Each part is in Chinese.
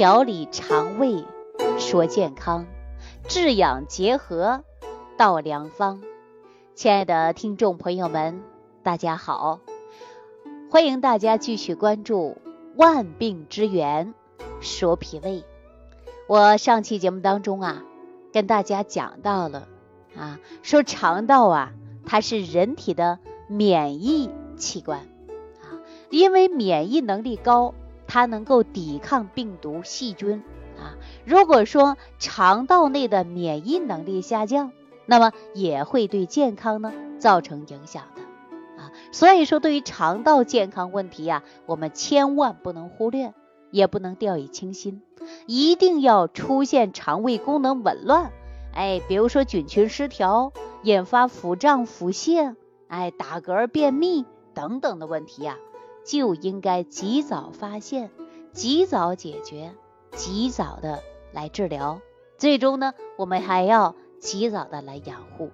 调理肠胃说健康，治养结合道良方。亲爱的听众朋友们，大家好，欢迎大家继续关注万病之源说脾胃。我上期节目当中啊，跟大家讲到了啊，说肠道啊，它是人体的免疫器官啊，因为免疫能力高。它能够抵抗病毒、细菌啊。如果说肠道内的免疫能力下降，那么也会对健康呢造成影响的啊。所以说，对于肠道健康问题呀，我们千万不能忽略，也不能掉以轻心，一定要出现肠胃功能紊乱，哎，比如说菌群失调，引发腹胀、腹泻，哎，打嗝、便秘等等的问题呀。就应该及早发现，及早解决，及早的来治疗。最终呢，我们还要及早的来养护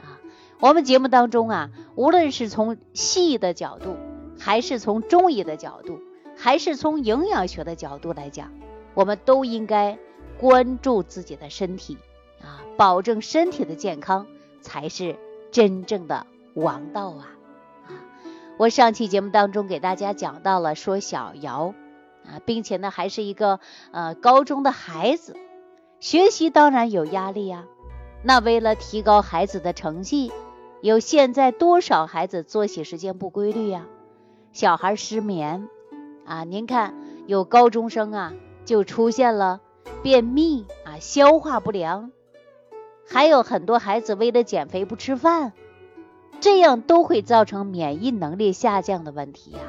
啊。我们节目当中啊，无论是从西医的角度，还是从中医的角度，还是从营养学的角度来讲，我们都应该关注自己的身体啊，保证身体的健康才是真正的王道啊。我上期节目当中给大家讲到了，说小姚啊，并且呢还是一个呃高中的孩子，学习当然有压力呀。那为了提高孩子的成绩，有现在多少孩子作息时间不规律呀？小孩失眠啊，您看有高中生啊就出现了便秘啊，消化不良，还有很多孩子为了减肥不吃饭。这样都会造成免疫能力下降的问题呀，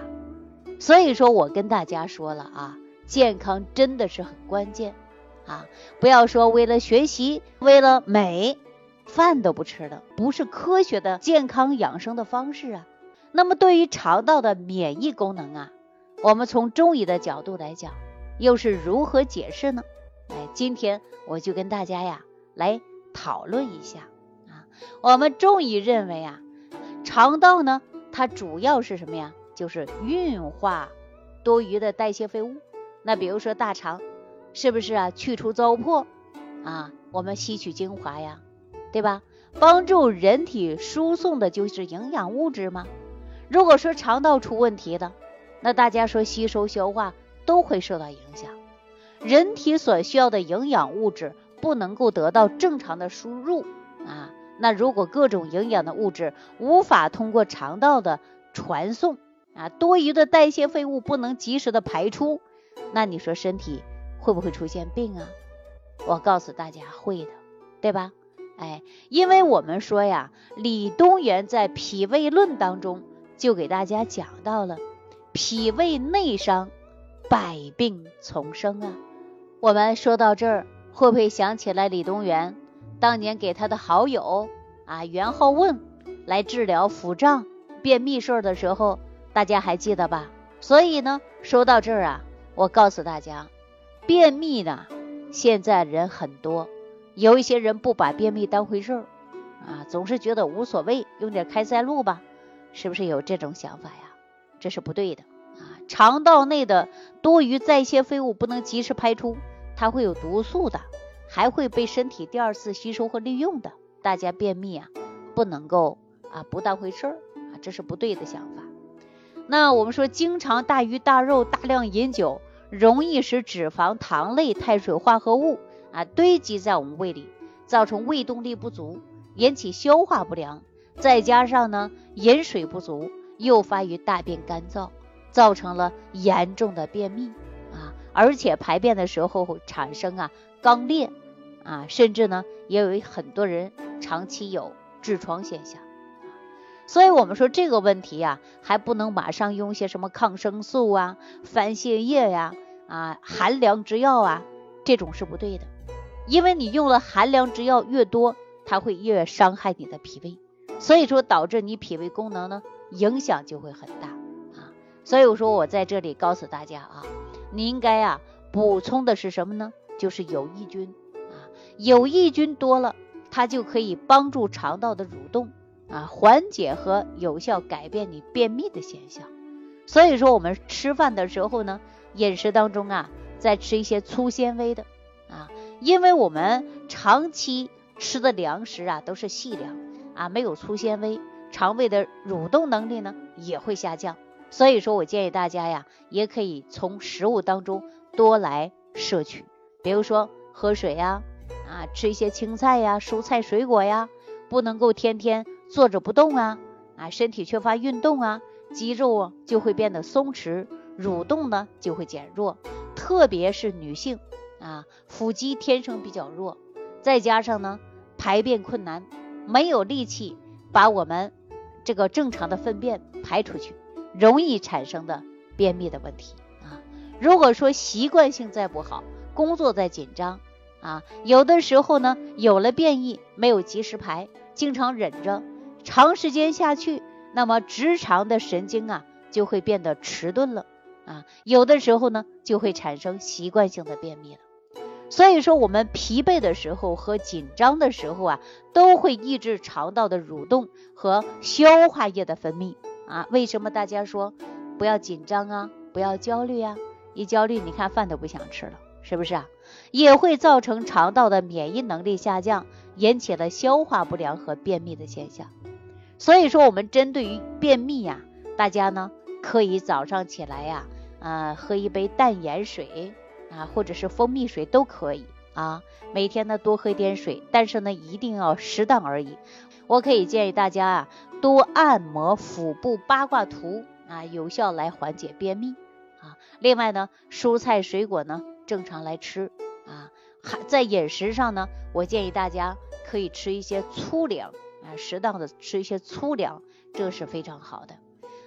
所以说我跟大家说了啊，健康真的是很关键啊，不要说为了学习，为了美，饭都不吃了，不是科学的健康养生的方式啊。那么对于肠道的免疫功能啊，我们从中医的角度来讲，又是如何解释呢？哎，今天我就跟大家呀来讨论一下啊，我们中医认为啊。肠道呢，它主要是什么呀？就是运化多余的代谢废物。那比如说大肠，是不是啊？去除糟粕啊，我们吸取精华呀，对吧？帮助人体输送的就是营养物质嘛。如果说肠道出问题了，那大家说吸收消化都会受到影响，人体所需要的营养物质不能够得到正常的输入啊。那如果各种营养的物质无法通过肠道的传送啊，多余的代谢废物不能及时的排出，那你说身体会不会出现病啊？我告诉大家会的，对吧？哎，因为我们说呀，李东垣在《脾胃论》当中就给大家讲到了，脾胃内伤，百病丛生啊。我们说到这儿，会不会想起来李东垣？当年给他的好友啊袁浩问来治疗腹胀、便秘事儿的时候，大家还记得吧？所以呢，说到这儿啊，我告诉大家，便秘呢，现在人很多，有一些人不把便秘当回事儿啊，总是觉得无所谓，用点开塞露吧，是不是有这种想法呀？这是不对的啊！肠道内的多余代谢废物不能及时排出，它会有毒素的。还会被身体第二次吸收和利用的。大家便秘啊，不能够啊不当回事儿啊，这是不对的想法。那我们说，经常大鱼大肉、大量饮酒，容易使脂肪、糖类、碳水化合物啊堆积在我们胃里，造成胃动力不足，引起消化不良。再加上呢，饮水不足，诱发于大便干燥，造成了严重的便秘啊，而且排便的时候产生啊肛裂。啊，甚至呢，也有很多人长期有痔疮现象，所以我们说这个问题呀，还不能马上用些什么抗生素啊、番泻叶呀、啊寒凉之药啊，这种是不对的，因为你用了寒凉之药越多，它会越伤害你的脾胃，所以说导致你脾胃功能呢影响就会很大啊。所以我说我在这里告诉大家啊，你应该啊补充的是什么呢？就是有益菌。有益菌多了，它就可以帮助肠道的蠕动啊，缓解和有效改变你便秘的现象。所以说，我们吃饭的时候呢，饮食当中啊，再吃一些粗纤维的啊，因为我们长期吃的粮食啊都是细粮啊，没有粗纤维，肠胃的蠕动能力呢也会下降。所以说我建议大家呀，也可以从食物当中多来摄取，比如说喝水呀，啊，吃一些青菜呀、蔬菜水果呀，不能够天天坐着不动啊，啊，身体缺乏运动啊，肌肉就会变得松弛，蠕动呢就会减弱，特别是女性啊，腹肌天生比较弱，再加上呢排便困难，没有力气把我们这个正常的粪便排出去。容易产生的便秘的问题啊，如果说习惯性再不好，工作再紧张啊，有的时候呢有了便秘没有及时排，经常忍着，长时间下去，那么直肠的神经啊就会变得迟钝了啊，有的时候呢就会产生习惯性的便秘了。所以说我们疲惫的时候和紧张的时候啊，都会抑制肠道的蠕动和消化液的分泌。啊，为什么大家说不要紧张啊，不要焦虑啊？一焦虑，你看饭都不想吃了，是不是啊？也会造成肠道的免疫能力下降，引起了消化不良和便秘的现象。所以说，我们针对于便秘呀，大家呢可以早上起来呀，啊，喝一杯淡盐水啊，或者是蜂蜜水都可以啊。每天呢多喝一点水，但是呢一定要适当而已。我可以建议大家啊。多按摩腹部八卦图啊，有效来缓解便秘啊。另外呢，蔬菜水果呢正常来吃啊。还在饮食上呢，我建议大家可以吃一些粗粮啊，适当的吃一些粗粮，这是非常好的。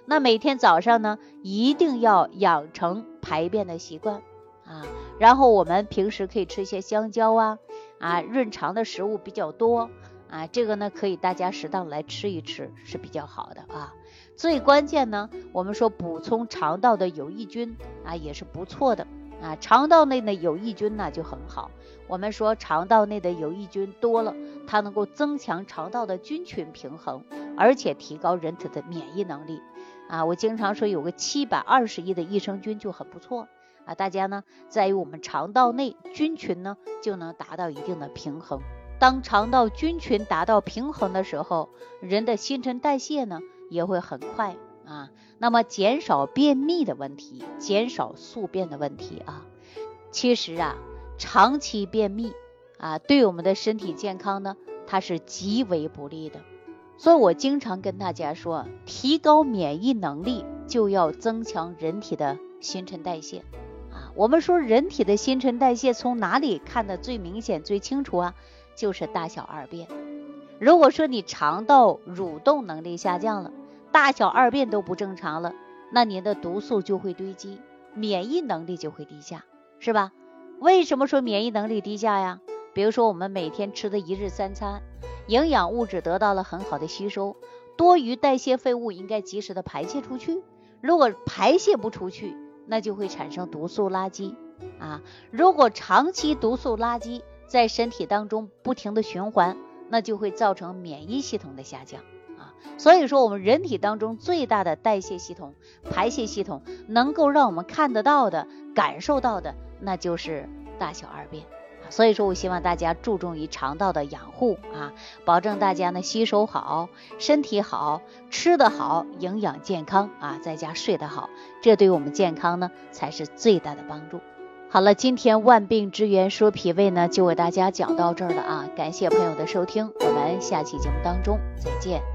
那每天早上呢，一定要养成排便的习惯啊。然后我们平时可以吃一些香蕉啊啊，润肠的食物比较多。啊，这个呢可以大家适当来吃一吃是比较好的啊。最关键呢，我们说补充肠道的有益菌啊也是不错的啊。肠道内的有益菌呢就很好。我们说肠道内的有益菌多了，它能够增强肠道的菌群平衡，而且提高人体的免疫能力啊。我经常说有个七百二十亿的益生菌就很不错啊。大家呢在于我们肠道内菌群呢就能达到一定的平衡。当肠道菌群达到平衡的时候，人的新陈代谢呢也会很快啊。那么减少便秘的问题，减少宿便的问题啊。其实啊，长期便秘啊，对我们的身体健康呢，它是极为不利的。所以我经常跟大家说，提高免疫能力就要增强人体的新陈代谢啊。我们说人体的新陈代谢从哪里看的最明显、最清楚啊？就是大小二便。如果说你肠道蠕动能力下降了，大小二便都不正常了，那您的毒素就会堆积，免疫能力就会低下，是吧？为什么说免疫能力低下呀？比如说我们每天吃的一日三餐，营养物质得到了很好的吸收，多余代谢废物应该及时的排泄出去。如果排泄不出去，那就会产生毒素垃圾啊。如果长期毒素垃圾，在身体当中不停的循环，那就会造成免疫系统的下降。所以说，我们人体当中最大的代谢系统、排泄系统，能够让我们看得到的、感受到的，那就是大小二便。所以说我希望大家注重于肠道的养护啊，保证大家呢吸收好、身体好、吃得好、营养健康啊，在家睡得好，这对我们健康呢才是最大的帮助。好了，今天万病之源说脾胃呢，就为大家讲到这儿了啊！感谢朋友的收听，我们下期节目当中再见。